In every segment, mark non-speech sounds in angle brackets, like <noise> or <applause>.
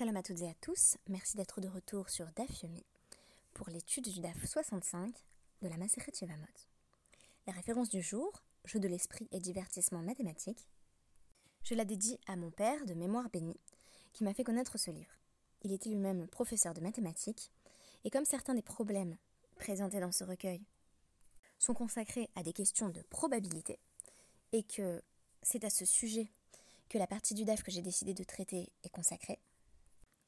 Shalom à toutes et à tous, merci d'être de retour sur DAF Yomi pour l'étude du DAF 65 de la Maseret Yevamot. La référence du jour, jeu de l'esprit et divertissement mathématique, je la dédie à mon père de mémoire bénie qui m'a fait connaître ce livre. Il était lui-même professeur de mathématiques et comme certains des problèmes présentés dans ce recueil sont consacrés à des questions de probabilité et que c'est à ce sujet que la partie du DAF que j'ai décidé de traiter est consacrée,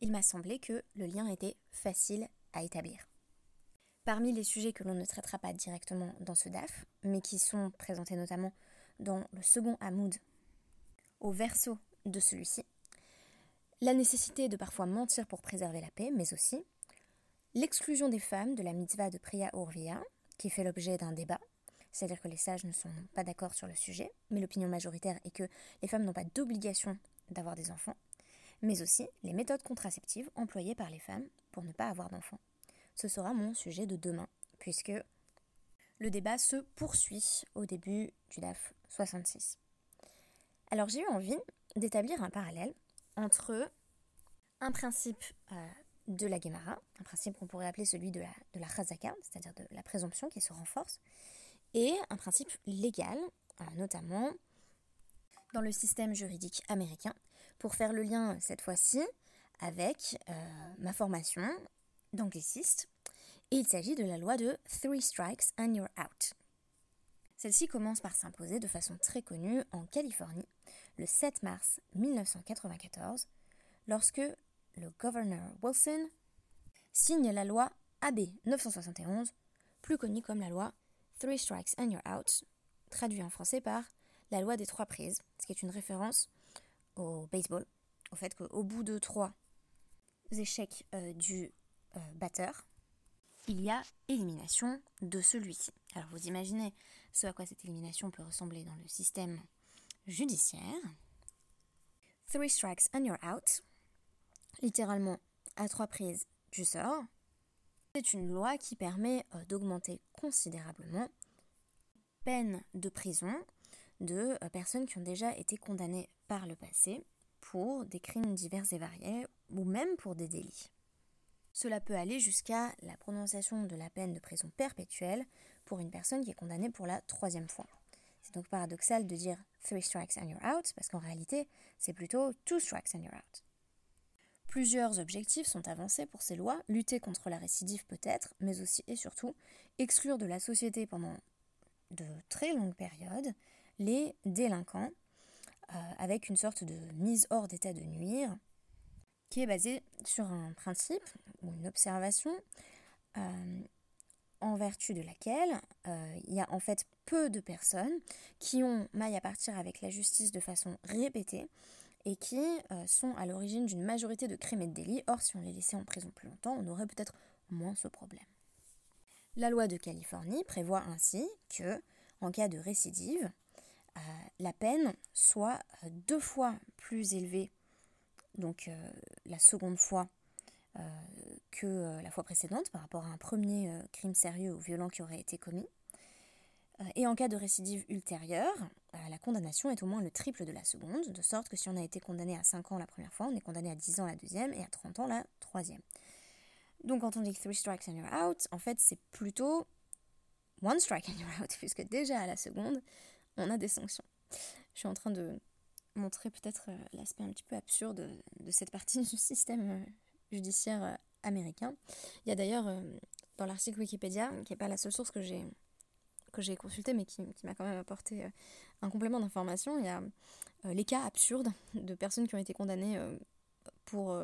il m'a semblé que le lien était facile à établir. Parmi les sujets que l'on ne traitera pas directement dans ce DAF, mais qui sont présentés notamment dans le second Hamoud, au verso de celui-ci, la nécessité de parfois mentir pour préserver la paix, mais aussi l'exclusion des femmes de la mitzvah de Priya Urvia, qui fait l'objet d'un débat, c'est-à-dire que les sages ne sont pas d'accord sur le sujet, mais l'opinion majoritaire est que les femmes n'ont pas d'obligation d'avoir des enfants, mais aussi les méthodes contraceptives employées par les femmes pour ne pas avoir d'enfants. Ce sera mon sujet de demain, puisque le débat se poursuit au début du DAF 66. Alors j'ai eu envie d'établir un parallèle entre un principe euh, de la Gemara, un principe qu'on pourrait appeler celui de la, de c'est-à-dire de la présomption qui se renforce, et un principe légal, euh, notamment dans le système juridique américain, pour faire le lien cette fois-ci avec euh, ma formation d'angliciste. Et il s'agit de la loi de Three Strikes and You're Out. Celle-ci commence par s'imposer de façon très connue en Californie le 7 mars 1994, lorsque le gouverneur Wilson signe la loi AB 971, plus connue comme la loi Three Strikes and You're Out, traduit en français par la loi des trois prises, ce qui est une référence au baseball, au fait qu'au bout de trois échecs euh, du euh, batteur, il y a élimination de celui-ci. Alors vous imaginez ce à quoi cette élimination peut ressembler dans le système judiciaire. Three strikes and you're out. Littéralement, à trois prises, tu sors. C'est une loi qui permet euh, d'augmenter considérablement peine de prison de euh, personnes qui ont déjà été condamnées par le passé pour des crimes divers et variés ou même pour des délits. Cela peut aller jusqu'à la prononciation de la peine de prison perpétuelle pour une personne qui est condamnée pour la troisième fois. C'est donc paradoxal de dire three strikes and you're out, parce qu'en réalité, c'est plutôt two strikes and you're out. Plusieurs objectifs sont avancés pour ces lois, lutter contre la récidive peut-être, mais aussi et surtout exclure de la société pendant de très longues périodes les délinquants, euh, avec une sorte de mise hors d'état de nuire, qui est basée sur un principe ou une observation euh, en vertu de laquelle euh, il y a en fait peu de personnes qui ont maille à partir avec la justice de façon répétée et qui sont à l'origine d'une majorité de crimes et de délits. Or, si on les laissait en prison plus longtemps, on aurait peut-être moins ce problème. La loi de Californie prévoit ainsi que, en cas de récidive, la peine soit euh, deux fois plus élevée, donc euh, la seconde fois, que la fois précédente par rapport à un premier crime sérieux ou violent qui aurait été commis. Et en cas de récidive ultérieure, la condamnation est au moins le triple de la seconde, de sorte que si on a été condamné à 5 ans la première fois, on est condamné à 10 ans la deuxième et à 30 ans la troisième. Donc quand on dit three strikes and you're out, en fait c'est plutôt one strike and you're out, <laughs> puisque déjà à la seconde, on a des sanctions. Je suis en train de montrer peut-être euh, l'aspect un petit peu absurde de, cette partie du système euh, judiciaire euh, américain. Il y a d'ailleurs dans l'article Wikipédia, qui n'est pas la seule source que j'ai que j'ai consulté mais qui, m'a quand même apporté un complément d'information, il y a les cas absurdes de personnes qui ont été condamnées pour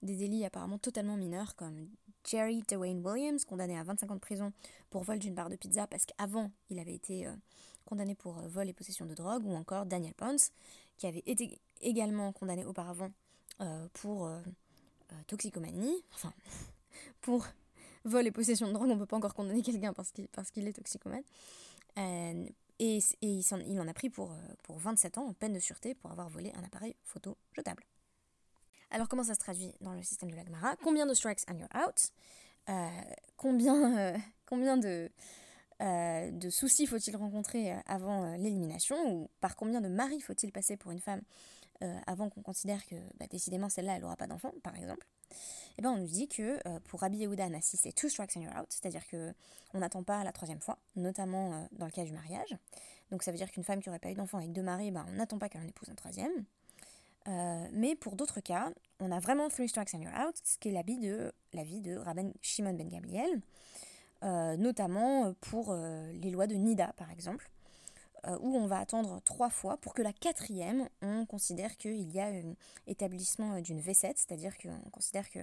des délits apparemment totalement mineurs comme Jerry Dwayne Williams, condamné à 25 ans de prison pour vol d'une barre de pizza parce qu'avant il avait été condamné pour euh, vol et possession de drogue, ou encore Daniel Ponce, qui avait été également condamné auparavant euh, pour euh, toxicomanie, enfin, <laughs> pour vol et possession de drogue, on ne peut pas encore condamner quelqu'un parce qu'il est toxicomane. et, il, en, il, en, a pris pour, pour 27 ans en peine de sûreté pour avoir volé un appareil photo jetable. Alors comment ça se traduit dans le système de l'Agmara Combien de strikes and you're out? Combien, combien de, euh, de soucis faut-il rencontrer euh, avant euh, l'élimination ou par combien de maris faut-il passer pour une femme avant qu'on considère que bah, décidément celle-là, elle n'aura pas d'enfant, par exemple, eh ben, on nous dit que pour Rabbi Yehuda Anassi, c'est two strikes and you're out, c'est-à-dire qu'on n'attend pas la troisième fois, notamment dans le cas du mariage. Donc ça veut dire qu'une femme qui n'aurait pas eu d'enfant avec deux maris, ben, on n'attend pas qu'elle en épouse un troisième. mais pour d'autres cas, on a vraiment three strikes and you're out, ce qui est l'avis de, l'avis de Shimon ben Gabriel, notamment pour les lois de Nida, par exemple. Euh, où on va attendre trois fois pour que la quatrième, on considère qu'il y a un établissement euh, d'une V7, c'est-à-dire qu'on considère qu'on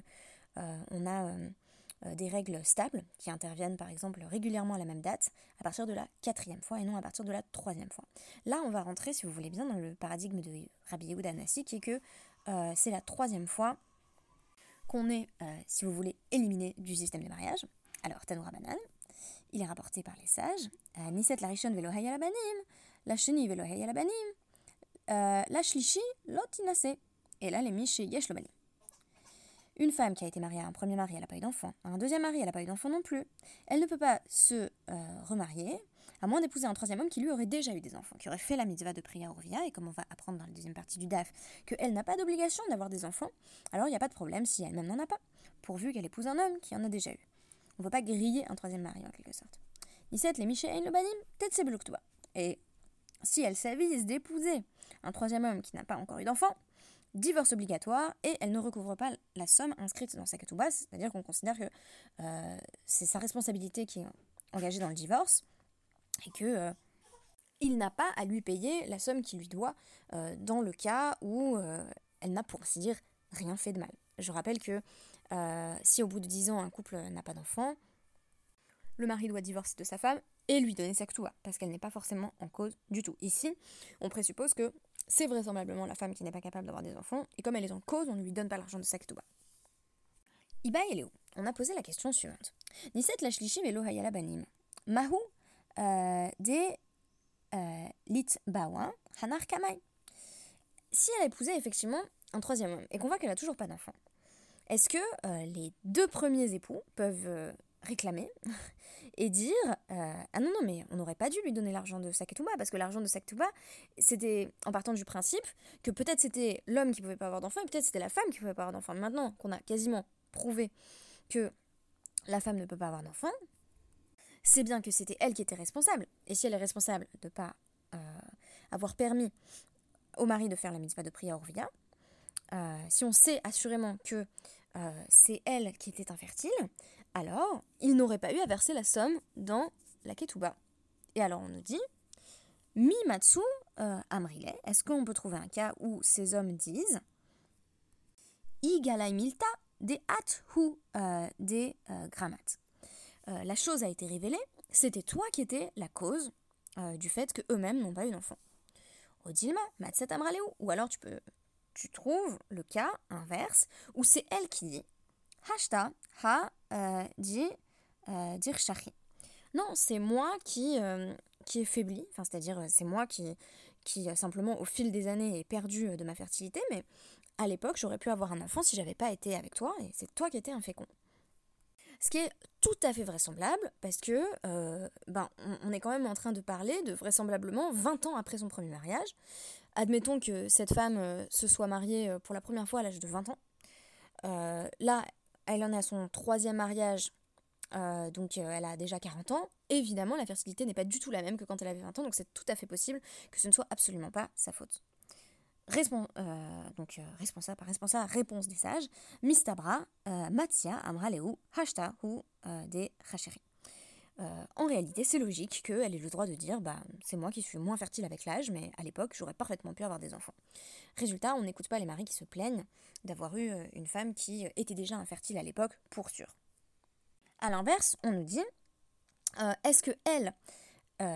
euh, a des règles stables qui interviennent par exemple régulièrement à la même date à partir de la quatrième fois et non à partir de la troisième fois. Là, on va rentrer, si vous voulez bien, dans le paradigme de Rabbi Yehuda Nassi, qui est que c'est la troisième fois qu'on est, si vous voulez, éliminé du système de mariage. Alors, Tanoura Banan, il est rapporté par les sages. Euh, Niset la rishon velo banim, la sheni velo la euh, shlishi lotinase. Et là, les mishi yesh banim. Une femme qui a été mariée à un premier mari, elle n'a pas eu d'enfant. À un deuxième mari, elle n'a pas eu d'enfant non plus. Elle ne peut pas se euh, remarier, à moins d'épouser un troisième homme qui lui aurait déjà eu des enfants, qui aurait fait la mitzvah de prière et comme on va apprendre dans la deuxième partie du DAF, qu'elle n'a pas d'obligation d'avoir des enfants, alors il n'y a pas de problème si elle-même n'en a pas, pourvu qu'elle épouse un homme qui en a déjà eu. On ne peut pas griller un troisième mari en quelque sorte. 17. Les Miché le Banim, peut-être Et si elle s'avise d'épouser un troisième homme qui n'a pas encore eu d'enfant, divorce obligatoire et elle ne recouvre pas la somme inscrite dans sa ketouba, c'est-à-dire qu'on considère que euh, c'est sa responsabilité qui est engagée dans le divorce et que euh, il n'a pas à lui payer la somme qu'il lui doit euh, dans le cas où elle n'a pour ainsi dire rien fait de mal. Je rappelle que euh, si au bout de 10 ans un couple n'a pas d'enfant, le mari doit divorcer de sa femme et lui donner sa ktouba, parce qu'elle n'est pas forcément en cause du tout. Ici, on présuppose que c'est vraisemblablement la femme qui n'est pas capable d'avoir des enfants, et comme elle est en cause, on ne lui donne pas l'argent de sa ktouba. Iba et Léo, on a posé la question suivante. Niset lashlishi velo hayala banim. Mahu euh, de euh, lit bawa hanar kamai. Si elle a épousé effectivement un troisième homme, et qu'on voit qu'elle a toujours pas d'enfant, est-ce que euh, les deux premiers époux peuvent euh, réclamer <laughs> et dire euh, Ah non, non, mais on n'aurait pas dû lui donner l'argent de Saketouba, parce que l'argent de Saketouba, c'était en partant du principe que peut-être c'était l'homme qui pouvait pas avoir d'enfant, et peut-être c'était la femme qui pouvait pas avoir d'enfant. Maintenant qu'on a quasiment prouvé que la femme ne peut pas avoir d'enfant, c'est bien que c'était elle qui était responsable. Et si elle est responsable de pas avoir permis au mari de faire la mitzvah de prière Orvia, si on sait assurément que euh, c'est elle qui était infertile, alors il n'aurait pas eu à verser la somme dans la ketouba. Et alors on nous dit, mi matsu euh, amrile, est-ce qu'on peut trouver un cas où ces hommes disent, igalai milta des at ou euh, des grammat. la chose a été révélée, c'était toi qui étais la cause du fait que eux-mêmes n'ont pas eu d'enfant. Odilma, matset amraleu, ou alors tu peux tu trouves le cas inverse où c'est elle qui dit Hashta ha euh, dit euh, dire Non, c'est moi qui, euh, qui est faibli, enfin, c'est-à-dire c'est moi qui, qui simplement au fil des années est perdu de ma fertilité, mais à l'époque j'aurais pu avoir un enfant si j'avais pas été avec toi et c'est toi qui étais infécond. Ce qui est tout à fait vraisemblable parce que ben, on, est quand même en train de parler de vraisemblablement 20 ans après son premier mariage admettons que cette femme euh, se soit mariée euh, pour la première fois à l'âge de 20 ans. Euh, là, elle en est à son troisième mariage, donc elle a déjà 40 ans. Évidemment, la fertilité n'est pas du tout la même que quand elle avait 20 ans, donc c'est tout à fait possible que ce ne soit absolument pas sa faute. donc responsable par responsable, réponse des sages, Mistabra, Matia, Amraleu, Hashta ou des Racheri. Euh, en réalité, c'est logique qu'elle ait le droit de dire bah, c'est moi qui suis moins fertile avec l'âge, mais à l'époque, j'aurais parfaitement pu avoir des enfants. Résultat, on n'écoute pas les maris qui se plaignent d'avoir eu euh, une femme qui euh, était déjà infertile à l'époque, pour sûr. A l'inverse, on nous dit est-ce que elle,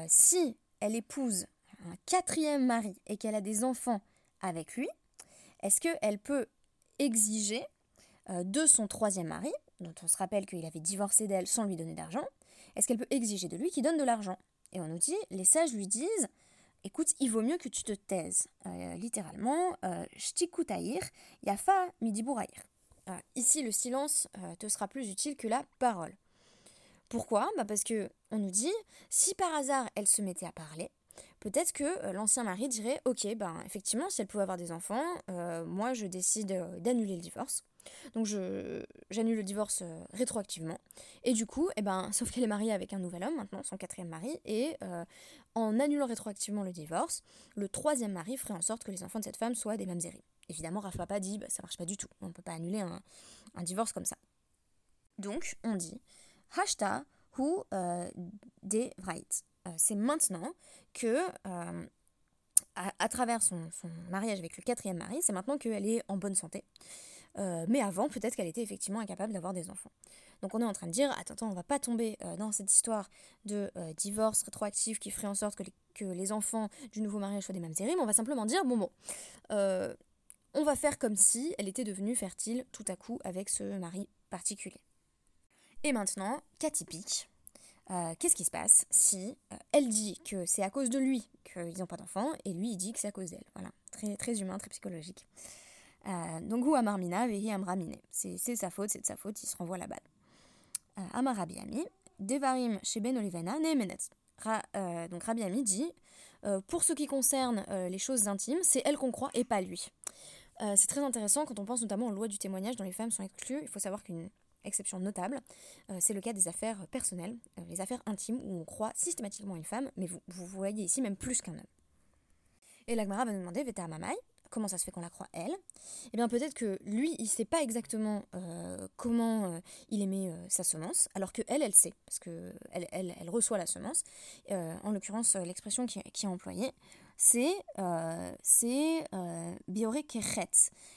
si elle épouse un quatrième mari et qu'elle a des enfants avec lui, est-ce qu'elle peut exiger de son troisième mari, dont on se rappelle qu'il avait divorcé d'elle sans lui donner d'argent, est-ce qu'elle peut exiger de lui qu'il donne de l'argent Et on nous dit, les sages lui disent, écoute, il vaut mieux que tu te taises. Euh, littéralement, euh, shtikutaïr, yafa midibouraïr. Euh, ici, le silence te sera plus utile que la parole. Pourquoi? Bah Parce que on nous dit, si par hasard elle se mettait à parler, peut-être que l'ancien mari dirait Ok, ben effectivement, si elle pouvait avoir des enfants, moi je décide d'annuler le divorce. Donc j'annule le divorce rétroactivement. Et du coup, eh ben, <laughs> sauf qu'elle est mariée avec un nouvel homme maintenant, son quatrième mari, et en annulant rétroactivement le divorce, le troisième mari ferait en sorte que les enfants de cette femme soient des mamzerim. Évidemment, Rafa Papa dit bah, ça marche pas du tout. On ne peut pas annuler un, divorce comme ça. Donc, on dit Hashta hu euh, de right. Euh, c'est maintenant que, euh, à, travers son, mariage avec le quatrième mari, c'est maintenant qu'elle est en bonne santé. mais avant, peut-être qu'elle était effectivement incapable d'avoir des enfants. Donc on est en train de dire, attends, attends on va pas tomber dans cette histoire de divorce rétroactif qui ferait en sorte que les, enfants du nouveau mariage soient des mêmes mais on va simplement dire, bon bon, on va faire comme si elle était devenue fertile tout à coup avec ce mari particulier. Et maintenant, cas typique. Euh, qu'est-ce qui se passe si euh, elle dit que c'est à cause de lui qu'ils n'ont pas d'enfant et lui il dit que c'est à cause d'elle Voilà, très, très humain, très psychologique. Euh, donc, ou Amarmina, Vehi Amramine. C'est sa faute, c'est de sa faute, il se renvoie la balle. Amar Rabbi Ami, Devarim Sheben Olivena, donc Rabbi Ami dit Pour ce qui concerne les choses intimes, c'est elle qu'on croit et pas lui. Euh, c'est très intéressant quand on pense notamment aux lois du témoignage dont les femmes sont exclues. Il faut savoir qu'une exception notable, euh, c'est le cas des affaires personnelles, euh, les affaires intimes où on croit systématiquement une femme, mais vous, voyez ici même plus qu'un homme. Et l'Agmara va nous demander, Veta Mamai, comment ça se fait qu'on la croit elle? Eh bien peut-être que lui, il sait pas exactement comment il émet sa semence, alors que elle, elle sait, parce que elle, reçoit la semence. en l'occurrence, l'expression qui, est employée, c'est euh, euh,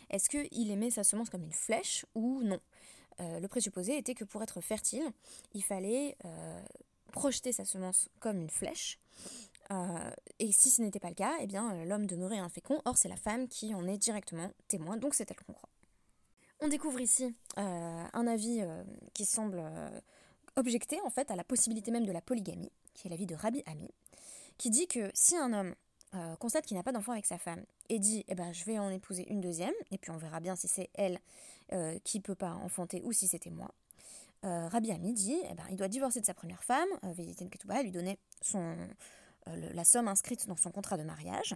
Est-ce qu'il aimait sa semence comme une flèche ou non? Euh, Le présupposé était que pour être fertile, il fallait euh, projeter sa semence comme une flèche. et si ce n'était pas le cas, eh bien l'homme demeurait infécond. Or, c'est la femme qui en est directement témoin, donc c'est elle qu'on croit. On découvre ici un avis qui semble objecter en fait à la possibilité même de la polygamie, qui est l'avis de Rabbi Ami, qui dit que si un homme euh, constate qu'il n'a pas d'enfant avec sa femme et dit eh ben, je vais en épouser une deuxième, et puis on verra bien si c'est elle euh, qui peut pas enfanter ou si c'était moi. Euh, Rabbi Ami dit eh ben, il doit divorcer de sa première femme, euh, Ketouba, lui donner son, la somme inscrite dans son contrat de mariage.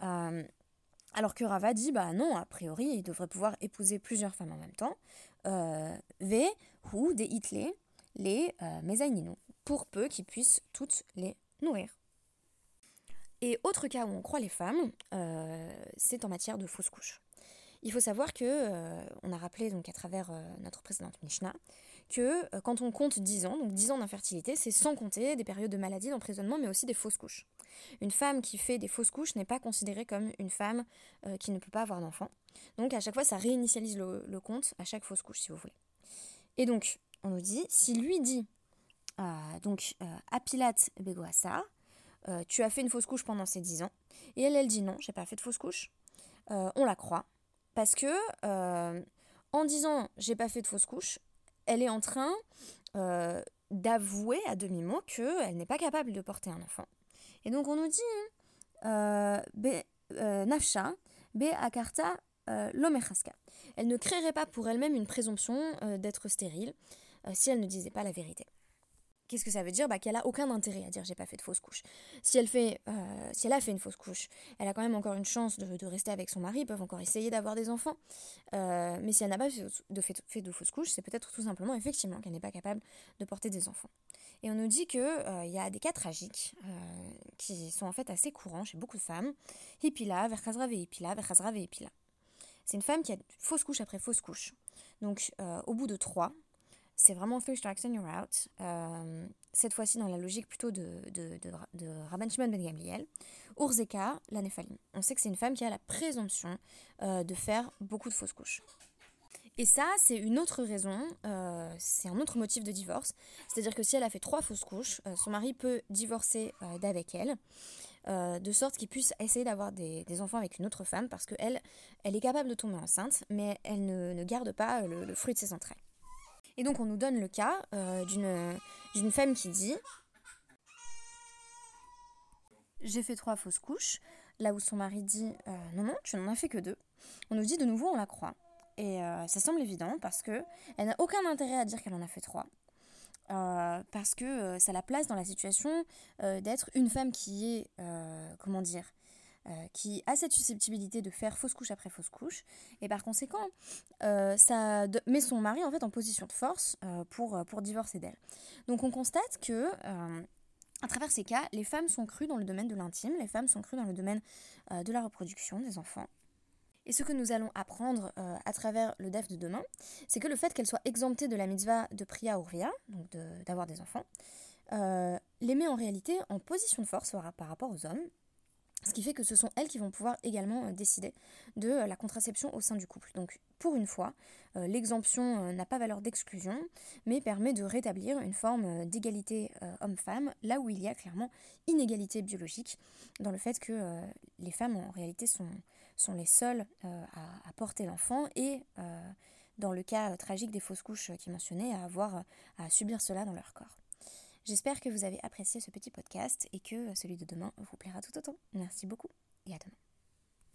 alors que Rava dit bah non, a priori, il devrait pouvoir épouser plusieurs femmes en même temps. ve ou des hitlé les euh, pour peu qu'ils puissent toutes les nourrir. Et autre cas où on croit les femmes, euh, c'est en matière de fausses couches. Il faut savoir que, euh, on a rappelé donc à travers euh, notre précédente Mishnah, que quand on compte 10 ans, donc 10 ans d'infertilité, c'est sans compter des périodes de maladie, d'emprisonnement, mais aussi des fausses couches. Une femme qui fait des fausses couches n'est pas considérée comme une femme qui ne peut pas avoir d'enfant. Donc à chaque fois, ça réinitialise le, compte à chaque fausse couche, si vous voulez. Et donc, on nous dit, si lui dit, donc, Apilat Begoasa, euh, tu as fait une fausse couche pendant ces 10 ans. Et elle, elle dit non, j'ai pas fait de fausse couche. Euh, on la croit. Parce que, euh, en disant j'ai pas fait de fausse couche, elle est en train d'avouer à demi-mot qu'elle n'est pas capable de porter un enfant. Et donc on nous dit Nafsha, Be Akarta Lomechaska. Elle ne créerait pas pour elle-même une présomption d'être stérile si elle ne disait pas la vérité. Qu'est-ce que ça veut dire? Bah, Qu'elle a aucun intérêt à dire j'ai pas fait de fausse couche. Si elle, fait, euh, si elle a fait une fausse couche, elle a quand même encore une chance de, rester avec son mari, ils peuvent encore essayer d'avoir des enfants. Euh, mais si elle n'a pas fait de, fait, de fausse couche, c'est peut-être tout simplement effectivement qu'elle n'est pas capable de porter des enfants. Et on nous dit qu'il euh, y a des cas tragiques qui sont en fait assez courants chez beaucoup de femmes. Hipila, Verchazrave Hipila, Verchazrave Hipila. C'est une femme qui a fausse couche après fausse couche. Donc au bout de trois, c'est vraiment Fish to Your Out. Euh, cette fois-ci dans la logique plutôt de, Rabban Shimon Ben Gamliel. Urzeka, la Nephalim. On sait que c'est une femme qui a la présomption euh, de faire beaucoup de fausses couches. Et ça, c'est une autre raison, euh, c'est un autre motif de divorce. C'est-à-dire que si elle a fait trois fausses couches, son mari peut divorcer d'avec elle, de sorte qu'il puisse essayer d'avoir des, enfants avec une autre femme, parce qu'elle, elle est capable de tomber enceinte, mais elle ne, ne garde pas le, le fruit de ses entrailles. Et donc on nous donne le cas euh, d'une femme qui dit J'ai fait trois fausses couches, là où son mari dit euh, Non, non, tu n'en as fait que deux. On nous dit de nouveau, on la croit. Et euh, ça semble évident parce que elle n'a aucun intérêt à dire qu'elle en a fait trois. parce que ça la place dans la situation d'être une femme qui est, comment dire, qui a cette susceptibilité de faire fausse couche après fausse couche, et par conséquent, ça met son mari en fait en position de force pour, pour divorcer d'elle. Donc on constate que à travers ces cas, les femmes sont crues dans le domaine de l'intime, les femmes sont crues dans le domaine euh, de la reproduction des enfants. Et ce que nous allons apprendre euh, à travers le DEF de demain, c'est que le fait qu'elles soient exemptées de la mitzvah de Priya Urvia, donc d'avoir des enfants, euh, les met en réalité en position de force par rapport aux hommes, ce qui fait que ce sont elles qui vont pouvoir également euh, décider de euh, la contraception au sein du couple. Donc pour une fois, euh, l'exemption n'a pas valeur d'exclusion, mais permet de rétablir une forme d'égalité homme-femme, là où il y a clairement inégalité biologique, dans le fait que les femmes en réalité sont, sont les seules à, porter l'enfant et dans le cas tragique des fausses couches qui mentionnaient, à avoir à subir cela dans leur corps. J'espère que vous avez apprécié ce petit podcast et que celui de demain vous plaira tout autant. Merci beaucoup et à demain.